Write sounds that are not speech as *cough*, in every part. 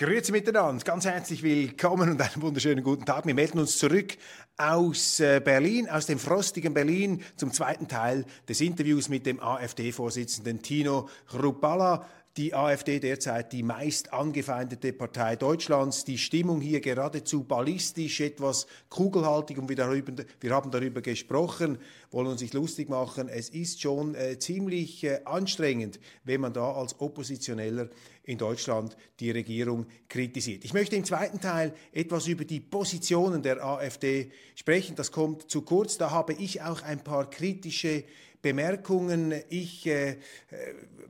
Grüezi miteinander, ganz herzlich willkommen und einen wunderschönen guten Tag. Wir melden uns zurück aus äh, Berlin, aus dem frostigen Berlin, zum zweiten Teil des Interviews mit dem AfD-Vorsitzenden Tino Rupalla die AfD derzeit die meist angefeindete Partei Deutschlands. Die Stimmung hier geradezu ballistisch, etwas kugelhaltig und wir, darüber, wir haben darüber gesprochen, wollen uns nicht lustig machen. Es ist schon äh, ziemlich äh, anstrengend, wenn man da als Oppositioneller in Deutschland die Regierung kritisiert. Ich möchte im zweiten Teil etwas über die Positionen der AfD sprechen. Das kommt zu kurz. Da habe ich auch ein paar kritische Bemerkungen. Ich äh,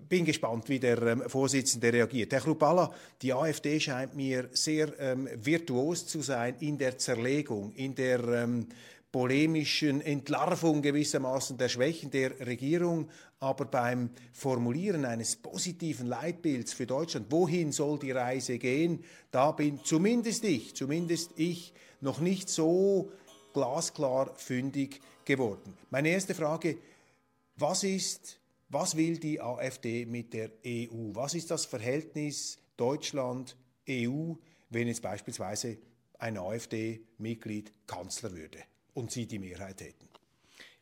bin gespannt, wie der ähm, Vorsitzende reagiert. Herr Chrupalla, die AfD scheint mir sehr ähm, virtuos zu sein in der Zerlegung, in der ähm, polemischen Entlarvung gewissermaßen der Schwächen der Regierung, aber beim Formulieren eines positiven Leitbilds für Deutschland, wohin soll die Reise gehen, da bin zumindest ich, zumindest ich noch nicht so glasklar fündig geworden. Meine erste Frage, was ist, was will die AfD mit der EU? Was ist das Verhältnis Deutschland-EU, wenn jetzt beispielsweise ein AfD-Mitglied Kanzler würde und Sie die Mehrheit hätten?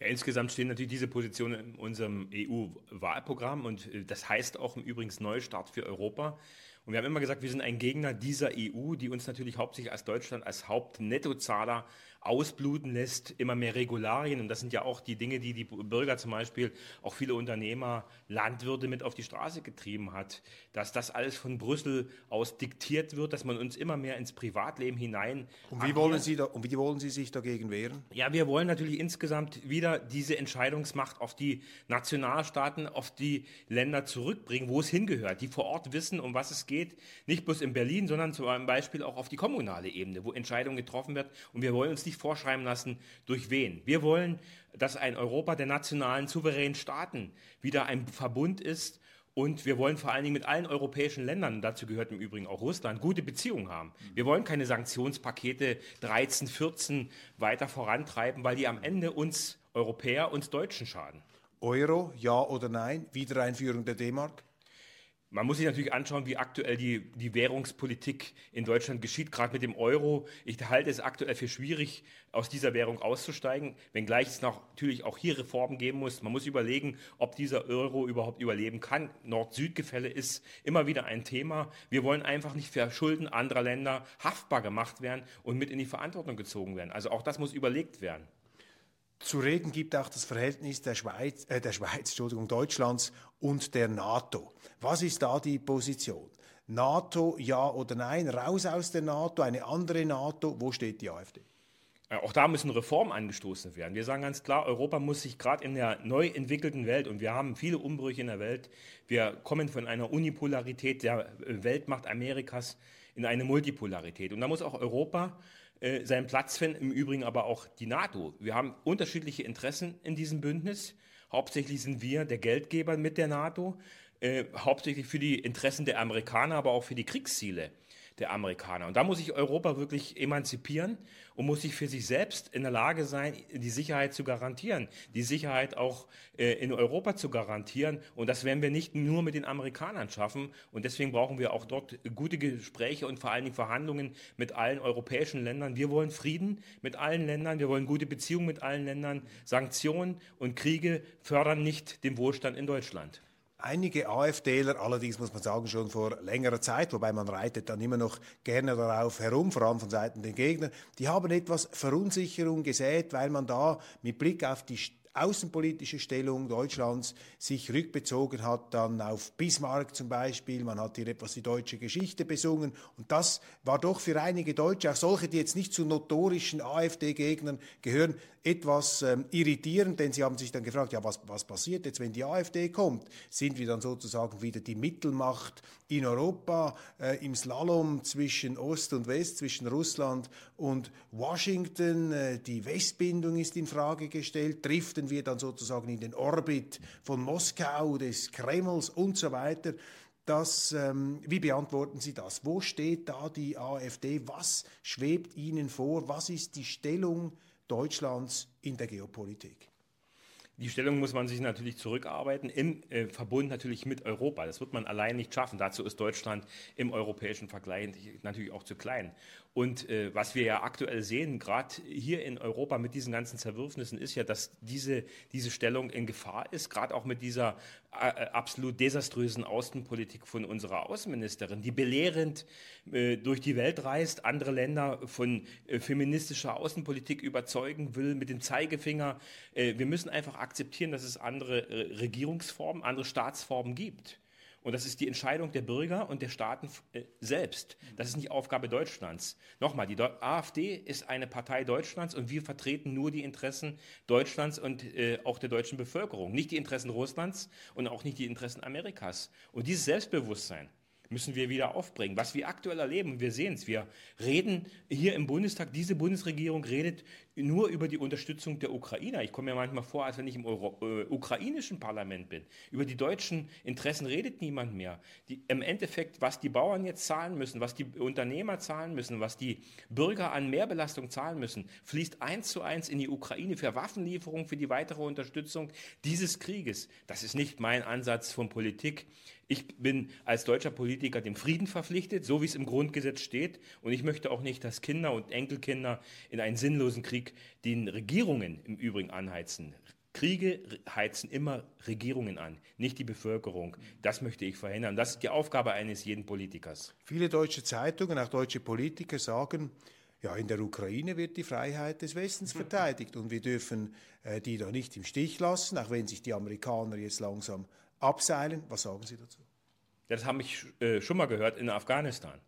Ja, insgesamt stehen natürlich diese Positionen in unserem EU-Wahlprogramm und äh, das heißt auch im Übrigen Neustart für Europa. Und wir haben immer gesagt, wir sind ein Gegner dieser EU, die uns natürlich hauptsächlich als Deutschland als Hauptnettozahler ausbluten lässt, immer mehr Regularien. Und das sind ja auch die Dinge, die die Bürger zum Beispiel, auch viele Unternehmer, Landwirte mit auf die Straße getrieben hat. Dass das alles von Brüssel aus diktiert wird, dass man uns immer mehr ins Privatleben hinein. Und wie, wollen Sie da, und wie wollen Sie sich dagegen wehren? Ja, wir wollen natürlich insgesamt wieder diese Entscheidungsmacht auf die Nationalstaaten, auf die Länder zurückbringen, wo es hingehört, die vor Ort wissen, um was es geht. Nicht bloß in Berlin, sondern zum Beispiel auch auf die kommunale Ebene, wo Entscheidungen getroffen werden. Und wir wollen uns nicht vorschreiben lassen, durch wen. Wir wollen, dass ein Europa der nationalen souveränen Staaten wieder ein Verbund ist und wir wollen vor allen Dingen mit allen europäischen Ländern, dazu gehört im Übrigen auch Russland, gute Beziehungen haben. Wir wollen keine Sanktionspakete 13, 14 weiter vorantreiben, weil die am Ende uns Europäer, uns Deutschen schaden. Euro, ja oder nein? Wiedereinführung der D-Mark? Man muss sich natürlich anschauen, wie aktuell die, die Währungspolitik in Deutschland geschieht, gerade mit dem Euro. Ich halte es aktuell für schwierig, aus dieser Währung auszusteigen, wenngleich es natürlich auch hier Reformen geben muss. Man muss überlegen, ob dieser Euro überhaupt überleben kann. Nord-Süd-Gefälle ist immer wieder ein Thema. Wir wollen einfach nicht für Schulden anderer Länder haftbar gemacht werden und mit in die Verantwortung gezogen werden. Also auch das muss überlegt werden. Zu reden gibt auch das Verhältnis der Schweiz, äh, der Schweiz, Entschuldigung, Deutschlands und der NATO. Was ist da die Position? NATO, ja oder nein? Raus aus der NATO, eine andere NATO. Wo steht die AfD? Äh, auch da müssen Reformen angestoßen werden. Wir sagen ganz klar, Europa muss sich gerade in der neu entwickelten Welt, und wir haben viele Umbrüche in der Welt, wir kommen von einer Unipolarität der äh, Weltmacht Amerikas in eine Multipolarität. Und da muss auch Europa äh, seinen Platz finden, im Übrigen aber auch die NATO. Wir haben unterschiedliche Interessen in diesem Bündnis. Hauptsächlich sind wir der Geldgeber mit der NATO, äh, hauptsächlich für die Interessen der Amerikaner, aber auch für die Kriegsziele der Amerikaner. Und da muss sich Europa wirklich emanzipieren und muss sich für sich selbst in der Lage sein, die Sicherheit zu garantieren, die Sicherheit auch äh, in Europa zu garantieren. Und das werden wir nicht nur mit den Amerikanern schaffen. Und deswegen brauchen wir auch dort gute Gespräche und vor allen Dingen Verhandlungen mit allen europäischen Ländern. Wir wollen Frieden mit allen Ländern, wir wollen gute Beziehungen mit allen Ländern. Sanktionen und Kriege fördern nicht den Wohlstand in Deutschland. Einige AfDler, allerdings muss man sagen, schon vor längerer Zeit, wobei man reitet dann immer noch gerne darauf herum, vor allem von Seiten der Gegner, die haben etwas Verunsicherung gesät, weil man da mit Blick auf die außenpolitische Stellung Deutschlands sich rückbezogen hat dann auf Bismarck zum Beispiel. Man hat hier etwas die deutsche Geschichte besungen. Und das war doch für einige Deutsche, auch solche, die jetzt nicht zu notorischen AfD-Gegnern gehören, etwas ähm, irritierend, denn sie haben sich dann gefragt, ja, was, was passiert jetzt, wenn die AfD kommt? Sind wir dann sozusagen wieder die Mittelmacht in Europa äh, im Slalom zwischen Ost und West, zwischen Russland und Washington? Äh, die Westbindung ist in Frage gestellt. Driften wir dann sozusagen in den Orbit von Moskau, des Kremls und so weiter? Das, ähm, wie beantworten Sie das? Wo steht da die AfD? Was schwebt Ihnen vor? Was ist die Stellung Deutschlands in der Geopolitik? Die Stellung muss man sich natürlich zurückarbeiten, im äh, Verbund natürlich mit Europa. Das wird man allein nicht schaffen. Dazu ist Deutschland im europäischen Vergleich natürlich auch zu klein. Und äh, was wir ja aktuell sehen, gerade hier in Europa mit diesen ganzen Zerwürfnissen, ist ja, dass diese, diese Stellung in Gefahr ist, gerade auch mit dieser äh, äh, absolut desaströsen Außenpolitik von unserer Außenministerin, die belehrend äh, durch die Welt reist, andere Länder von äh, feministischer Außenpolitik überzeugen will mit dem Zeigefinger. wir müssen einfach akzeptieren, dass es andere Regierungsformen, andere Staatsformen gibt. Und das ist die Entscheidung der Bürger und der Staaten äh, selbst. Das ist nicht Aufgabe Deutschlands. Nochmal, die AfD ist eine Partei Deutschlands und wir vertreten nur die Interessen Deutschlands und äh, auch der deutschen Bevölkerung. Nicht die Interessen Russlands und auch nicht die Interessen Amerikas. Und dieses Selbstbewusstsein, müssen wir wieder aufbringen. Was wir aktuell erleben, wir sehen es, wir reden hier im Bundestag, diese Bundesregierung redet nur über die Unterstützung der Ukrainer. Ich komme mir manchmal vor, als wenn ich im Euro, äh, ukrainischen Parlament bin. Über die deutschen Interessen redet niemand mehr. Die, Im Endeffekt, was die Bauern jetzt zahlen müssen, was die Unternehmer zahlen müssen, was die Bürger an Mehrbelastung zahlen müssen, fließt eins zu eins in die Ukraine für Waffenlieferungen, für die weitere Unterstützung dieses Krieges. Das ist nicht mein Ansatz von Politik. Ich bin als deutscher Politiker dem Frieden verpflichtet, so wie es im Grundgesetz steht. Und ich möchte auch nicht, dass Kinder und Enkelkinder in einen sinnlosen Krieg den Regierungen im Übrigen anheizen. Kriege heizen immer Regierungen an, nicht die Bevölkerung. Das möchte ich verhindern. Das ist die Aufgabe eines jeden Politikers. Viele deutsche Zeitungen, auch deutsche Politiker sagen, ja, in der Ukraine wird die Freiheit des Westens verteidigt und wir dürfen äh, die da nicht im Stich lassen, auch wenn sich die Amerikaner jetzt langsam abseilen. Was sagen Sie dazu? Das habe ich äh, schon mal gehört in Afghanistan.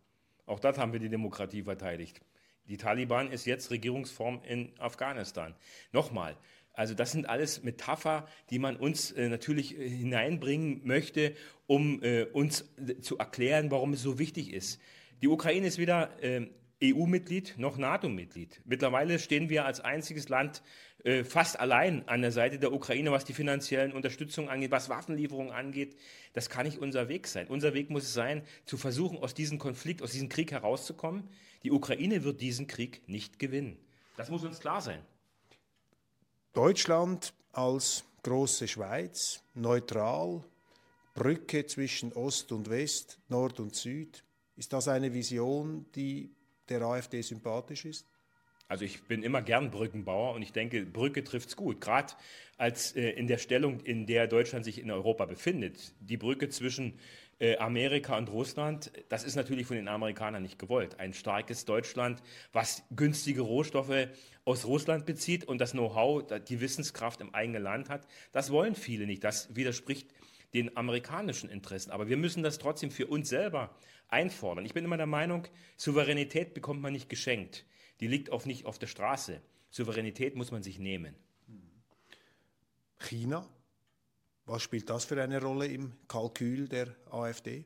Auch dort haben wir die Demokratie verteidigt. Die Taliban ist jetzt Regierungsform in Afghanistan. Nochmal, also das sind alles Metapher, die man uns äh, natürlich äh, hineinbringen möchte, um äh, uns äh, zu erklären, warum es so wichtig ist. Die Ukraine ist weder äh, EU-Mitglied noch NATO-Mitglied. Mittlerweile stehen wir als einziges Land äh, fast allein an der Seite der Ukraine, was die finanziellen Unterstützung angeht, was Waffenlieferungen angeht. Das kann nicht unser Weg sein. Unser Weg muss es sein, zu versuchen, aus diesem Konflikt, aus diesem Krieg herauszukommen. Die Ukraine wird diesen Krieg nicht gewinnen. Das muss uns klar sein. Deutschland als große Schweiz, neutral, Brücke zwischen Ost und West, Nord und Süd. Ist das eine Vision, die der AfD sympathisch ist? Also ich bin immer gern Brückenbauer und ich denke, Brücke trifft es gut. Gerade als äh, in der Stellung, in der Deutschland sich in Europa befindet. Die Brücke zwischen äh, Amerika und Russland, das ist natürlich von den Amerikanern nicht gewollt. Ein starkes Deutschland, was günstige Rohstoffe aus Russland bezieht und das Know-how, die Wissenskraft im eigenen Land hat, das wollen viele nicht. Das widerspricht den amerikanischen Interessen. Aber wir müssen das trotzdem für uns selber einfordern. Ich bin immer der Meinung, Souveränität bekommt man nicht geschenkt. Die liegt auch nicht auf der Straße. Souveränität muss man sich nehmen. China, was spielt das für eine Rolle im Kalkül der AfD?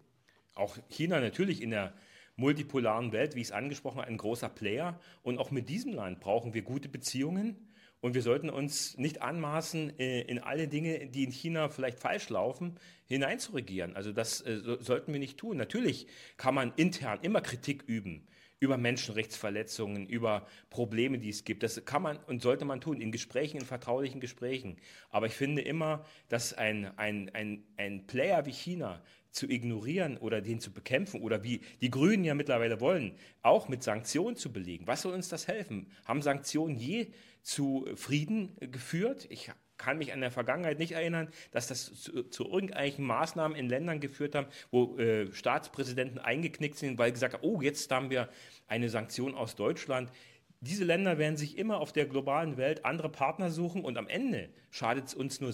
Auch China natürlich in der multipolaren Welt, wie ich es angesprochen habe, ein großer Player. Und auch mit diesem Land brauchen wir gute Beziehungen. Und wir sollten uns nicht anmaßen, äh, in alle Dinge, die in China vielleicht falsch laufen, hineinzuregieren. Also das äh, sollten wir nicht tun. Natürlich kann man intern immer Kritik üben über Menschenrechtsverletzungen, über Probleme, die es gibt. Das kann man und sollte man tun, in Gesprächen, in vertraulichen Gesprächen. Aber ich finde immer, dass ein, ein, ein, ein Player wie China zu ignorieren oder den zu bekämpfen oder wie die Grünen ja mittlerweile wollen, auch mit Sanktionen zu belegen. Was soll uns das helfen? Haben Sanktionen je zu Frieden geführt? Ich kann mich an der Vergangenheit nicht erinnern, dass das zu, zu irgendwelchen Maßnahmen in Ländern geführt haben, wo äh, Staatspräsidenten eingeknickt sind, weil gesagt haben, oh, jetzt haben wir eine Sanktion aus Deutschland. Diese Länder werden sich immer auf der globalen Welt andere Partner suchen und am Ende schadet es uns nur.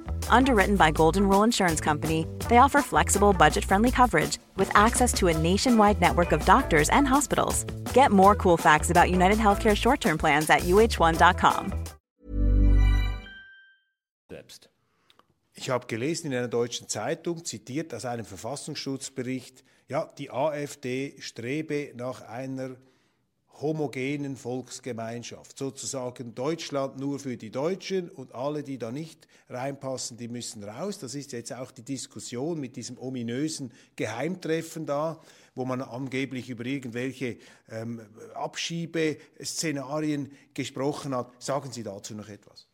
Underwritten by Golden Rule Insurance Company, they offer flexible, budget-friendly coverage with access to a nationwide network of doctors and hospitals. Get more cool facts about United Healthcare short-term plans at uh1.com. Selbst. Ich habe gelesen in einer deutschen Zeitung, zitiert aus einem Verfassungsschutzbericht, ja, die AfD strebe nach einer homogenen Volksgemeinschaft, sozusagen Deutschland nur für die Deutschen und alle, die da nicht reinpassen, die müssen raus. Das ist jetzt auch die Diskussion mit diesem ominösen Geheimtreffen da, wo man angeblich über irgendwelche ähm, Abschiebeszenarien gesprochen hat. Sagen Sie dazu noch etwas?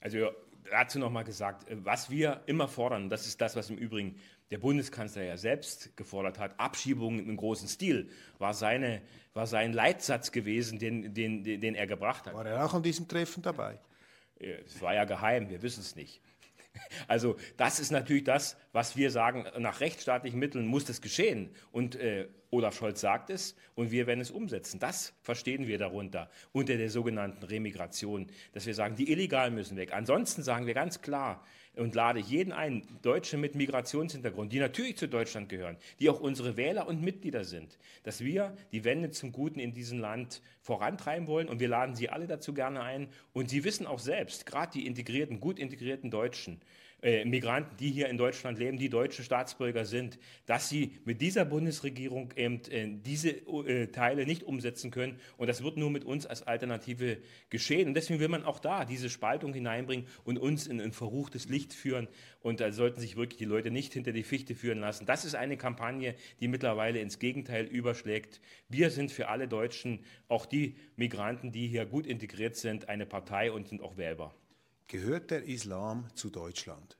Also dazu nochmal gesagt, äh, was wir immer fordern, das ist das, was im Übrigen der Bundeskanzler ja selbst gefordert hat, Abschiebungen im großen Stil, war, seine, war sein Leitsatz gewesen, den, den, den er gebracht hat. War er auch an diesem Treffen dabei? Es war ja geheim, wir wissen es nicht. *laughs* Also das ist natürlich das, was wir sagen, nach rechtsstaatlichen Mitteln muss das geschehen. Und äh, Olaf Scholz sagt es und wir werden es umsetzen. Das verstehen wir darunter, unter der sogenannten Remigration, dass wir sagen, die Illegalen müssen weg. Ansonsten sagen wir ganz klar, und lade jeden ein, Deutsche mit Migrationshintergrund, die natürlich zu Deutschland gehören, die auch unsere Wähler und Mitglieder sind, dass wir die Wende zum Guten in diesem Land vorantreiben wollen und wir laden sie alle dazu gerne ein und sie wissen auch selbst, gerade die integrierten, gut integrierten Deutschen, äh, Migranten, die hier in Deutschland leben, die deutsche Staatsbürger sind, dass sie mit dieser Bundesregierung eben äh, diese äh, Teile nicht umsetzen können. Und das wird nur mit uns als Alternative geschehen. Und deswegen will man auch da diese Spaltung hineinbringen und uns in ein verruchtes Licht führen. Und da sollten sich wirklich die Leute nicht hinter die Fichte führen lassen. Das ist eine Kampagne, die mittlerweile ins Gegenteil überschlägt. Wir sind für alle Deutschen, auch die Migranten, die hier gut integriert sind, eine Partei und sind auch wählbar. Gehört der Islam zu Deutschland?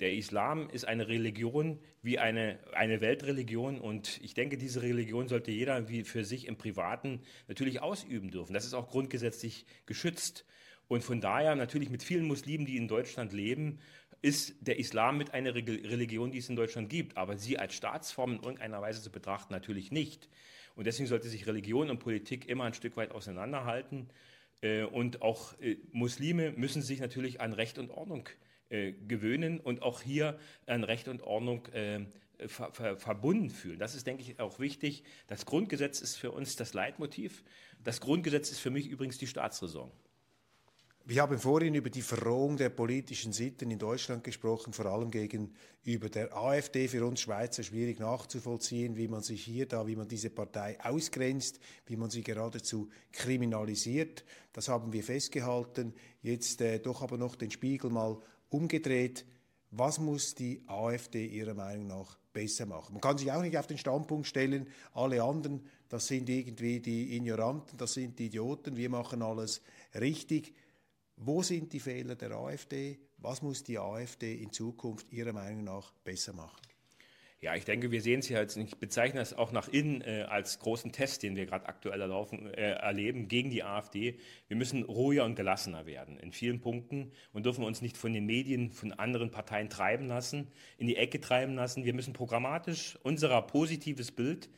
Der Islam ist eine Religion wie eine, eine Weltreligion und ich denke, diese Religion sollte jeder wie für sich im Privaten natürlich ausüben dürfen. Das ist auch grundgesetzlich geschützt. Und von daher natürlich mit vielen Muslimen, die in Deutschland leben, ist der Islam mit einer Religion, die es in Deutschland gibt. Aber sie als Staatsform in irgendeiner Weise zu betrachten, natürlich nicht. Und deswegen sollte sich Religion und Politik immer ein Stück weit auseinanderhalten. Äh, und auch äh, Muslime müssen sich natürlich an Recht und Ordnung äh, gewöhnen und auch hier an Recht und Ordnung ver ver verbunden fühlen. Das ist, denke ich, auch wichtig. Das Grundgesetz ist für uns das Leitmotiv. Das Grundgesetz ist für mich übrigens die Staatsräson. Wir haben vorhin über die Verrohung der politischen Sitten in Deutschland gesprochen, vor allem gegenüber der AfD. Für uns Schweizer schwierig nachzuvollziehen, wie man sich hier da, wie man diese Partei ausgrenzt, wie man sie geradezu kriminalisiert. Das haben wir festgehalten. Jetzt äh, doch aber noch den Spiegel mal umgedreht. Was muss die AfD Ihrer Meinung nach besser machen? Man kann sich auch nicht auf den Standpunkt stellen, alle anderen, das sind irgendwie die Ignoranten, das sind die Idioten, wir machen alles richtig. Wo sind die Fehler der AfD? Was muss die AfD in Zukunft Ihrer Meinung nach besser machen? Ja, ich denke, wir sehen es hier als, ich bezeichne es auch nach innen äh, als großen Test, den wir gerade aktuell erlaufen, äh, erleben gegen die AfD. Wir müssen ruhiger und gelassener werden in vielen Punkten und dürfen uns nicht von den Medien, von anderen Parteien treiben lassen, in die Ecke treiben lassen. Wir müssen programmatisch unser positives Bild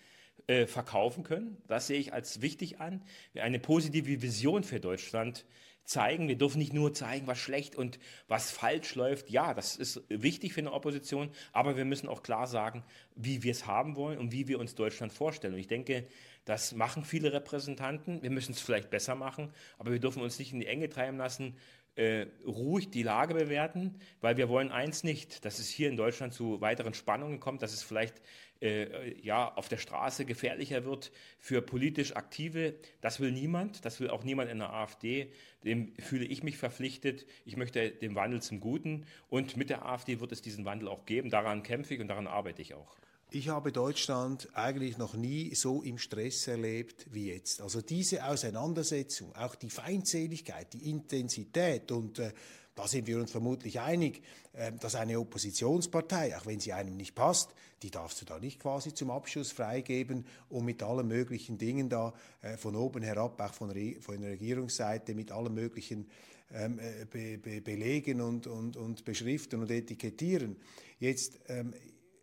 äh, verkaufen können. Das sehe ich als wichtig an. Eine positive Vision für Deutschland zeigen. Wir dürfen nicht nur zeigen, was schlecht und was falsch läuft. Ja, das ist wichtig für eine Opposition, aber wir müssen auch klar sagen, wie wir es haben wollen und wie wir uns Deutschland vorstellen. Und ich denke, das machen viele Repräsentanten. Wir müssen es vielleicht besser machen, aber wir dürfen uns nicht in die Enge treiben lassen, äh, ruhig die Lage bewerten, weil wir wollen eins nicht, dass es hier in Deutschland zu weiteren Spannungen kommt, dass es vielleicht äh, ja, auf der Straße gefährlicher wird für politisch Aktive. Das will niemand, das will auch niemand in der AfD. Dem fühle ich mich verpflichtet. Ich möchte den Wandel zum Guten und mit der AfD wird es diesen Wandel auch geben. Daran kämpfe ich und daran arbeite ich auch. Ich habe Deutschland eigentlich noch nie so im Stress erlebt wie jetzt. Also diese Auseinandersetzung, auch die Feindseligkeit, die Intensität und äh, da sind wir uns vermutlich einig, äh, dass eine Oppositionspartei, auch wenn sie einem nicht passt, die darfst du da nicht quasi zum Abschuss freigeben und mit allen möglichen Dingen da äh, von oben herab, auch von, Re von der Regierungsseite, mit allen möglichen ähm, äh, be be belegen und, und, und beschriften und etikettieren. Jetzt, ähm,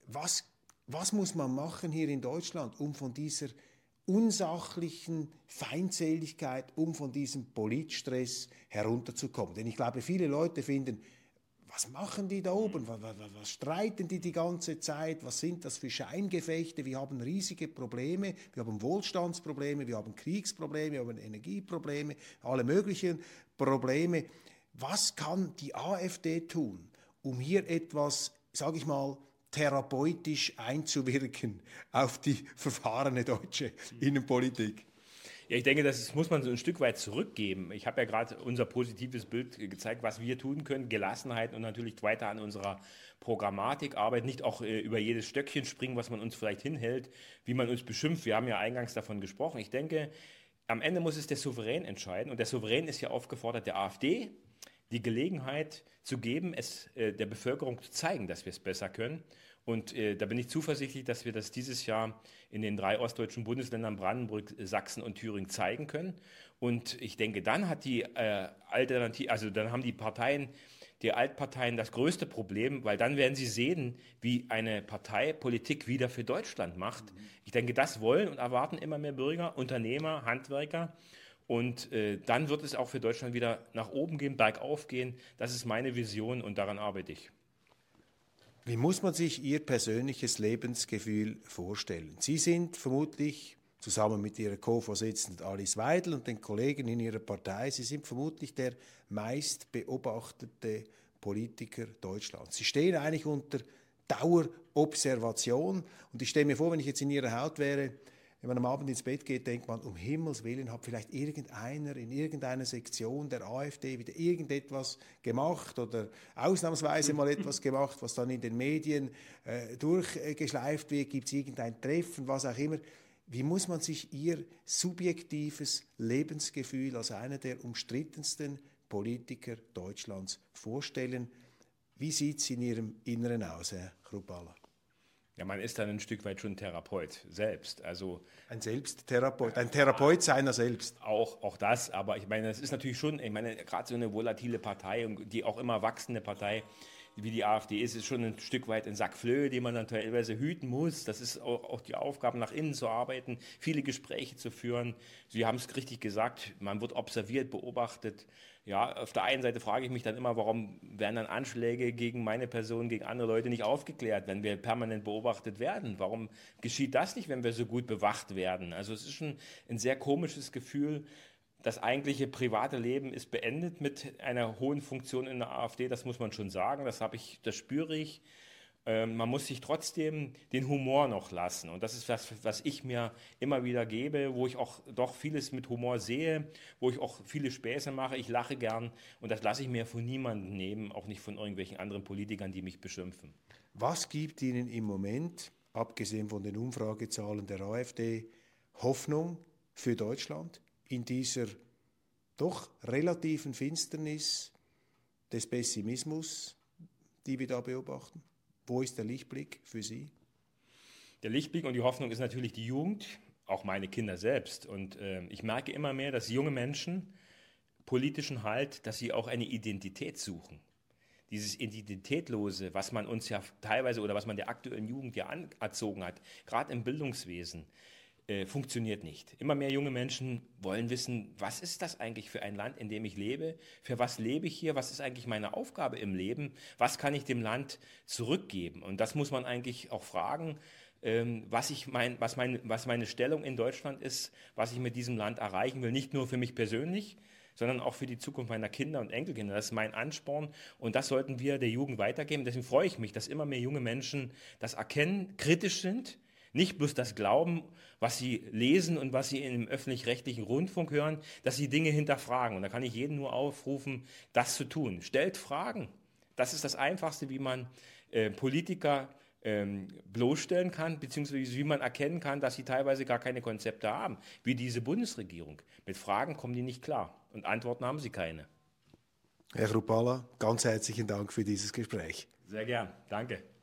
was was muss man machen hier in Deutschland, um von dieser unsachlichen Feindseligkeit, um von diesem Politstress herunterzukommen? Denn ich glaube, viele Leute finden, was machen die da oben? Was, was, was, streiten die die ganze Zeit? Was sind das für Scheingefechte? Wir haben riesige Probleme. Wir haben Wohlstandsprobleme, wir haben Kriegsprobleme, wir haben Energieprobleme, alle möglichen Probleme. Was kann die AfD tun, um hier etwas, sage ich mal, therapeutisch einzuwirken auf die verfahrene deutsche Innenpolitik? Ja, ich denke, das muss man so ein Stück weit zurückgeben. Ich habe ja gerade unser positives Bild gezeigt, was wir tun können. Gelassenheit und natürlich weiter an unserer Programmatik arbeiten, nicht auch äh, über jedes Stöckchen springen, was man uns vielleicht hinhält, wie man uns beschimpft. Wir haben ja eingangs davon gesprochen. Ich denke, am Ende muss es der Souverän entscheiden. Und der Souverän ist ja aufgefordert, der AfD die Gelegenheit zu geben, es äh, der Bevölkerung zu zeigen, dass wir es besser können. Und äh, da bin ich zuversichtlich, dass wir das dieses Jahr in den drei ostdeutschen Bundesländern Brandenburg, Sachsen und Thüringen zeigen können. Und ich denke, dann hat die äh, Alternative, also dann haben die Parteien, die Altparteien das größte Problem, weil dann werden sie sehen, wie eine Partei Politik wieder für Deutschland macht. Ich denke, das wollen und erwarten immer mehr Bürger, Unternehmer, Handwerker. Und äh, dann wird es auch für Deutschland wieder nach oben gehen, bergauf gehen. Das ist meine Vision und daran arbeite ich. Wie muss man sich Ihr persönliches Lebensgefühl vorstellen? Sie sind vermutlich zusammen mit Ihrer Co-Vorsitzenden Alice Weidel und den Kollegen in Ihrer Partei, Sie sind vermutlich der meist beobachtete Politiker Deutschlands. Sie stehen eigentlich unter Dauerobservation und ich stelle mir vor, wenn ich jetzt in Ihrer Haut wäre, wenn man am Abend ins Bett geht, denkt man, um Himmels Willen hat vielleicht irgendeiner in irgendeiner Sektion der AfD wieder irgendetwas gemacht oder ausnahmsweise mal etwas gemacht, was dann in den Medien äh, durchgeschleift wird, gibt es irgendein Treffen, was auch immer. Wie muss man sich Ihr subjektives Lebensgefühl als einer der umstrittensten Politiker Deutschlands vorstellen? Wie sieht es in Ihrem Inneren aus, Herr Krupala? Ja, man ist dann ein Stück weit schon Therapeut selbst. Also ein Selbsttherapeut, ein Therapeut seiner selbst. Auch, auch das, aber ich meine, das ist natürlich schon, ich meine, gerade so eine volatile Partei und die auch immer wachsende Partei, wie die AfD ist, ist schon ein Stück weit ein Sack Flöhe, den man dann teilweise hüten muss. Das ist auch, auch die Aufgabe, nach innen zu arbeiten, viele Gespräche zu führen. Sie haben es richtig gesagt, man wird observiert, beobachtet. Ja, auf der einen Seite frage ich mich dann immer, warum werden dann Anschläge gegen meine Person, gegen andere Leute nicht aufgeklärt, wenn wir permanent beobachtet werden? Warum geschieht das nicht, wenn wir so gut bewacht werden? Also es ist schon ein sehr komisches Gefühl, das eigentliche private Leben ist beendet mit einer hohen Funktion in der AfD, das muss man schon sagen, das habe ich, das spüre ich. Ähm, man muss sich trotzdem den Humor noch lassen. Und das ist was, was ich mir immer wieder gebe, wo ich auch doch vieles mit Humor sehe, wo ich auch viele Späße mache. Ich lache gern und das lasse ich mir von niemandem nehmen, auch nicht von irgendwelchen anderen Politikern, die mich beschimpfen. Was gibt Ihnen im Moment, abgesehen von den Umfragezahlen der AfD, Hoffnung für Deutschland? In dieser doch relativen Finsternis des Pessimismus, die wir da beobachten? Wo ist der Lichtblick für Sie? Der Lichtblick und die Hoffnung ist natürlich die Jugend, auch meine Kinder selbst. Und äh, ich merke immer mehr, dass junge Menschen politischen Halt, dass sie auch eine Identität suchen. Dieses Identitätlose, was man uns ja teilweise oder was man der aktuellen Jugend ja anerzogen hat, gerade im Bildungswesen, äh, funktioniert nicht. Immer mehr junge Menschen wollen wissen, was ist das eigentlich für ein Land, in dem ich lebe? Für was lebe ich hier? Was ist eigentlich meine Aufgabe im Leben? Was kann ich dem Land zurückgeben? Und das muss man eigentlich auch fragen, ähm, was, ich mein, was, mein, was meine Stellung in Deutschland ist, was ich mit diesem Land erreichen will. Nicht nur für mich persönlich, sondern auch für die Zukunft meiner Kinder und Enkelkinder. Das ist mein Ansporn und das sollten wir der Jugend weitergeben. Deswegen freue ich mich, dass immer mehr junge Menschen das erkennen, kritisch sind nicht bloß das Glauben, was sie lesen und was sie im öffentlich-rechtlichen Rundfunk hören, dass sie Dinge hinterfragen. Und da kann ich jeden nur aufrufen, das zu tun. Stellt Fragen. Das ist das Einfachste, wie man äh, Politiker ähm, bloßstellen kann, beziehungsweise wie man erkennen kann, dass sie teilweise gar keine Konzepte haben, wie diese Bundesregierung. Mit Fragen kommen die nicht klar und Antworten haben sie keine. Herr Rupala, ganz herzlichen Dank für dieses Gespräch. Sehr gern, danke.